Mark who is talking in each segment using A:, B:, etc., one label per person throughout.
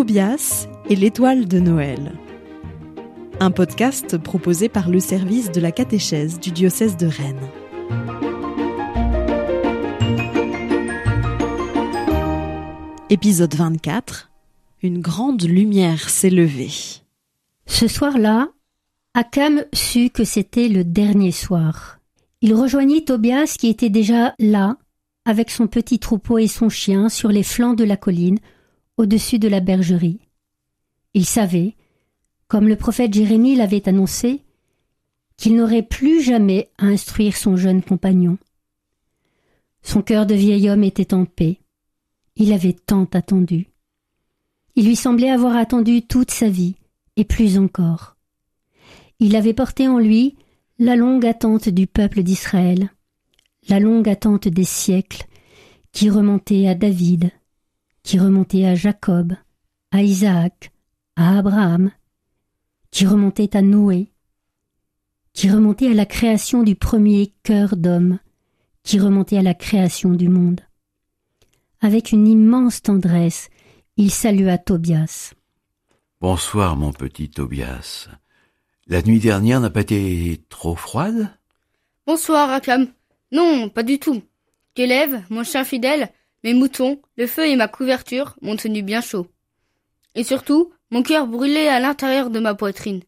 A: Tobias et l'étoile de Noël. Un podcast proposé par le service de la catéchèse du diocèse de Rennes. Épisode 24. Une grande lumière s'est levée.
B: Ce soir-là, Akam sut que c'était le dernier soir. Il rejoignit Tobias qui était déjà là, avec son petit troupeau et son chien sur les flancs de la colline, au-dessus de la bergerie. Il savait, comme le prophète Jérémie l'avait annoncé, qu'il n'aurait plus jamais à instruire son jeune compagnon. Son cœur de vieil homme était en paix. Il avait tant attendu. Il lui semblait avoir attendu toute sa vie, et plus encore. Il avait porté en lui la longue attente du peuple d'Israël, la longue attente des siècles, qui remontait à David, qui remontait à Jacob, à Isaac, à Abraham, qui remontait à Noé, qui remontait à la création du premier cœur d'homme, qui remontait à la création du monde. Avec une immense tendresse, il salua Tobias.
C: Bonsoir, mon petit Tobias. La nuit dernière n'a pas été trop froide?
D: Bonsoir, Akam. Non, pas du tout. Qu'élève, mon chien fidèle, mes moutons, le feu et ma couverture m'ont tenu bien chaud. Et surtout, mon cœur brûlait à l'intérieur de ma poitrine.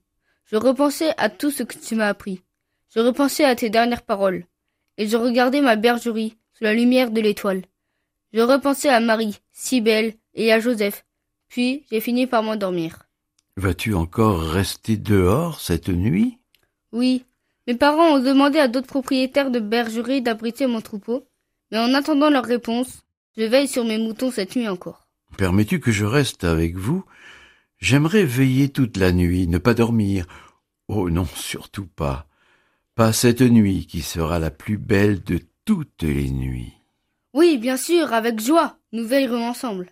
D: Je repensais à tout ce que tu m'as appris. Je repensais à tes dernières paroles. Et je regardais ma bergerie sous la lumière de l'étoile. Je repensais à Marie, si belle, et à Joseph. Puis j'ai fini par m'endormir.
C: Vas-tu encore rester dehors cette nuit?
D: Oui. Mes parents ont demandé à d'autres propriétaires de bergeries d'abriter mon troupeau, mais en attendant leur réponse, je veille sur mes moutons cette nuit encore.
C: Permets-tu que je reste avec vous? J'aimerais veiller toute la nuit, ne pas dormir. Oh non, surtout pas. Pas cette nuit qui sera la plus belle de toutes les nuits.
D: Oui, bien sûr, avec joie, nous veillerons ensemble.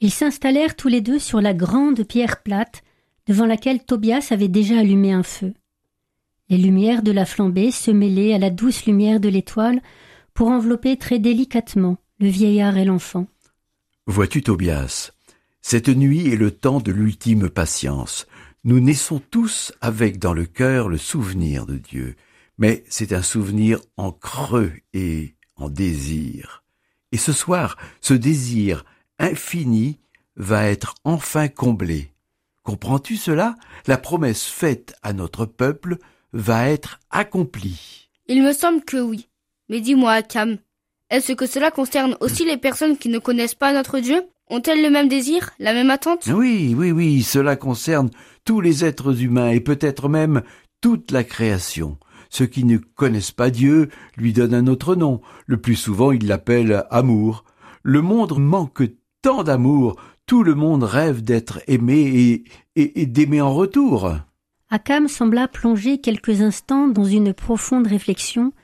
B: Ils s'installèrent tous les deux sur la grande pierre plate devant laquelle Tobias avait déjà allumé un feu. Les lumières de la flambée se mêlaient à la douce lumière de l'étoile pour envelopper très délicatement le vieillard et l'enfant.
C: Vois-tu, Tobias, cette nuit est le temps de l'ultime patience. Nous naissons tous avec dans le cœur le souvenir de Dieu, mais c'est un souvenir en creux et en désir. Et ce soir, ce désir infini va être enfin comblé. Comprends-tu cela? La promesse faite à notre peuple va être accomplie.
D: Il me semble que oui. Mais dis-moi, Akam, est-ce que cela concerne aussi les personnes qui ne connaissent pas notre Dieu? Ont-elles le même désir, la même attente?
C: Oui, oui, oui, cela concerne tous les êtres humains et peut-être même toute la création. Ceux qui ne connaissent pas Dieu lui donnent un autre nom. Le plus souvent, ils l'appellent amour. Le monde manque tant d'amour, tout le monde rêve d'être aimé et, et, d'aimer en retour.
B: Akam sembla plonger quelques instants dans une profonde réflexion,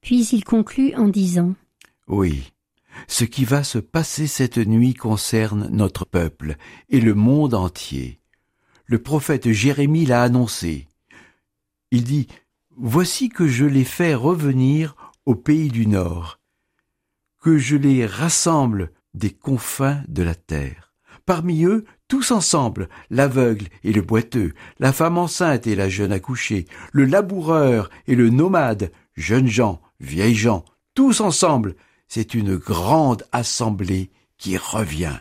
B: puis il conclut en disant
C: Oui, ce qui va se passer cette nuit concerne notre peuple et le monde entier. Le prophète Jérémie l'a annoncé. Il dit Voici que je les fais revenir au pays du Nord, que je les rassemble des confins de la terre. Parmi eux, tous ensemble, l'aveugle et le boiteux, la femme enceinte et la jeune accouchée, le laboureur et le nomade, jeunes gens, vieilles gens, tous ensemble, c'est une grande assemblée qui revient.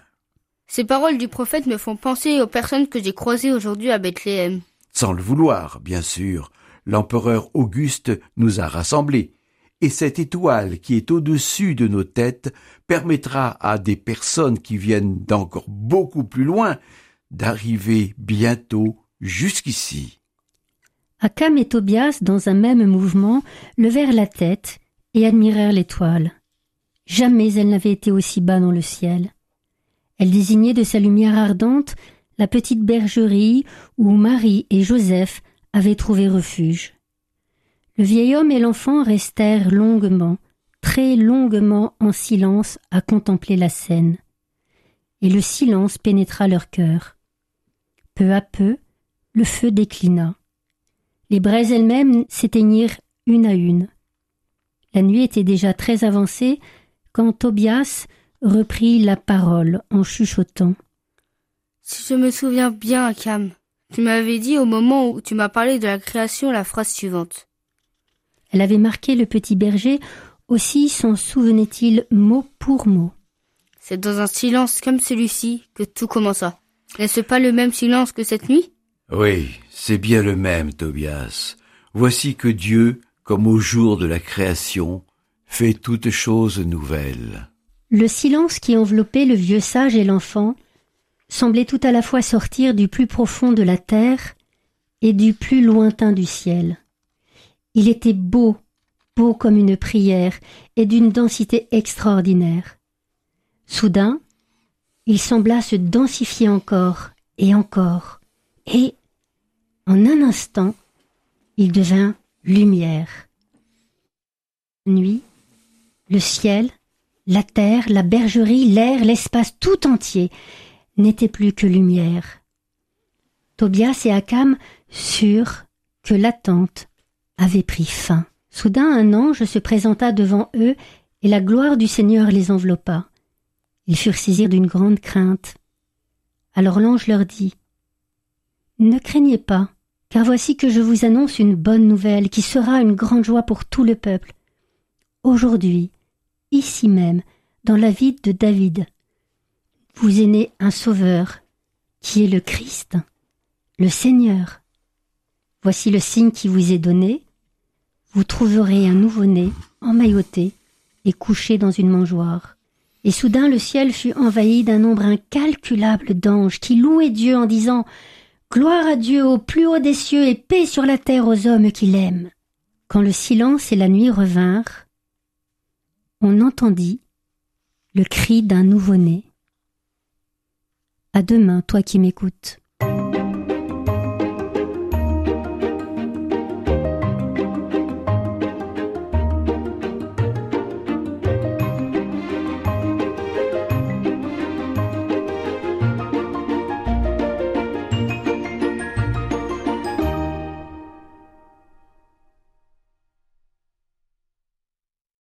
D: Ces paroles du prophète me font penser aux personnes que j'ai croisées aujourd'hui à Bethléem.
C: Sans le vouloir, bien sûr, l'empereur Auguste nous a rassemblés, et cette étoile qui est au-dessus de nos têtes permettra à des personnes qui viennent d'encore beaucoup plus loin d'arriver bientôt jusqu'ici.
B: Akam et Tobias, dans un même mouvement, levèrent la tête et admirèrent l'étoile. Jamais elle n'avait été aussi bas dans le ciel. Elle désignait de sa lumière ardente la petite bergerie où Marie et Joseph avaient trouvé refuge. Le vieil homme et l'enfant restèrent longuement, très longuement en silence à contempler la scène. Et le silence pénétra leur cœur. Peu à peu, le feu déclina. Les braises elles-mêmes s'éteignirent une à une. La nuit était déjà très avancée quand Tobias reprit la parole en chuchotant.
D: Si je me souviens bien, Cam, tu m'avais dit au moment où tu m'as parlé de la création la phrase suivante.
B: Elle avait marqué le petit berger, aussi s'en souvenait-il mot pour mot.
D: C'est dans un silence comme celui-ci que tout commença. N'est-ce pas le même silence que cette nuit?
C: Oui, c'est bien le même, Tobias. Voici que Dieu, comme au jour de la création, fait toutes choses nouvelles.
B: Le silence qui enveloppait le vieux sage et l'enfant semblait tout à la fois sortir du plus profond de la terre et du plus lointain du ciel. Il était beau, beau comme une prière, et d'une densité extraordinaire. Soudain, il sembla se densifier encore et encore, et, en un instant, il devint lumière. Nuit, le ciel, la terre, la bergerie, l'air, l'espace tout entier n'étaient plus que lumière. Tobias et Akam surent que l'attente avait pris fin. Soudain un ange se présenta devant eux et la gloire du Seigneur les enveloppa. Ils furent saisis d'une grande crainte. Alors l'ange leur dit Ne craignez pas, car voici que je vous annonce une bonne nouvelle qui sera une grande joie pour tout le peuple. Aujourd'hui, ici même, dans la ville de David, vous est né un sauveur, qui est le Christ, le Seigneur. Voici le signe qui vous est donné. Vous trouverez un nouveau-né, emmailloté et couché dans une mangeoire. Et soudain le ciel fut envahi d'un nombre incalculable d'anges qui louaient Dieu en disant Gloire à Dieu au plus haut des cieux et paix sur la terre aux hommes qu'il aime. Quand le silence et la nuit revinrent, on entendit le cri d'un nouveau-né. À demain, toi qui m'écoutes.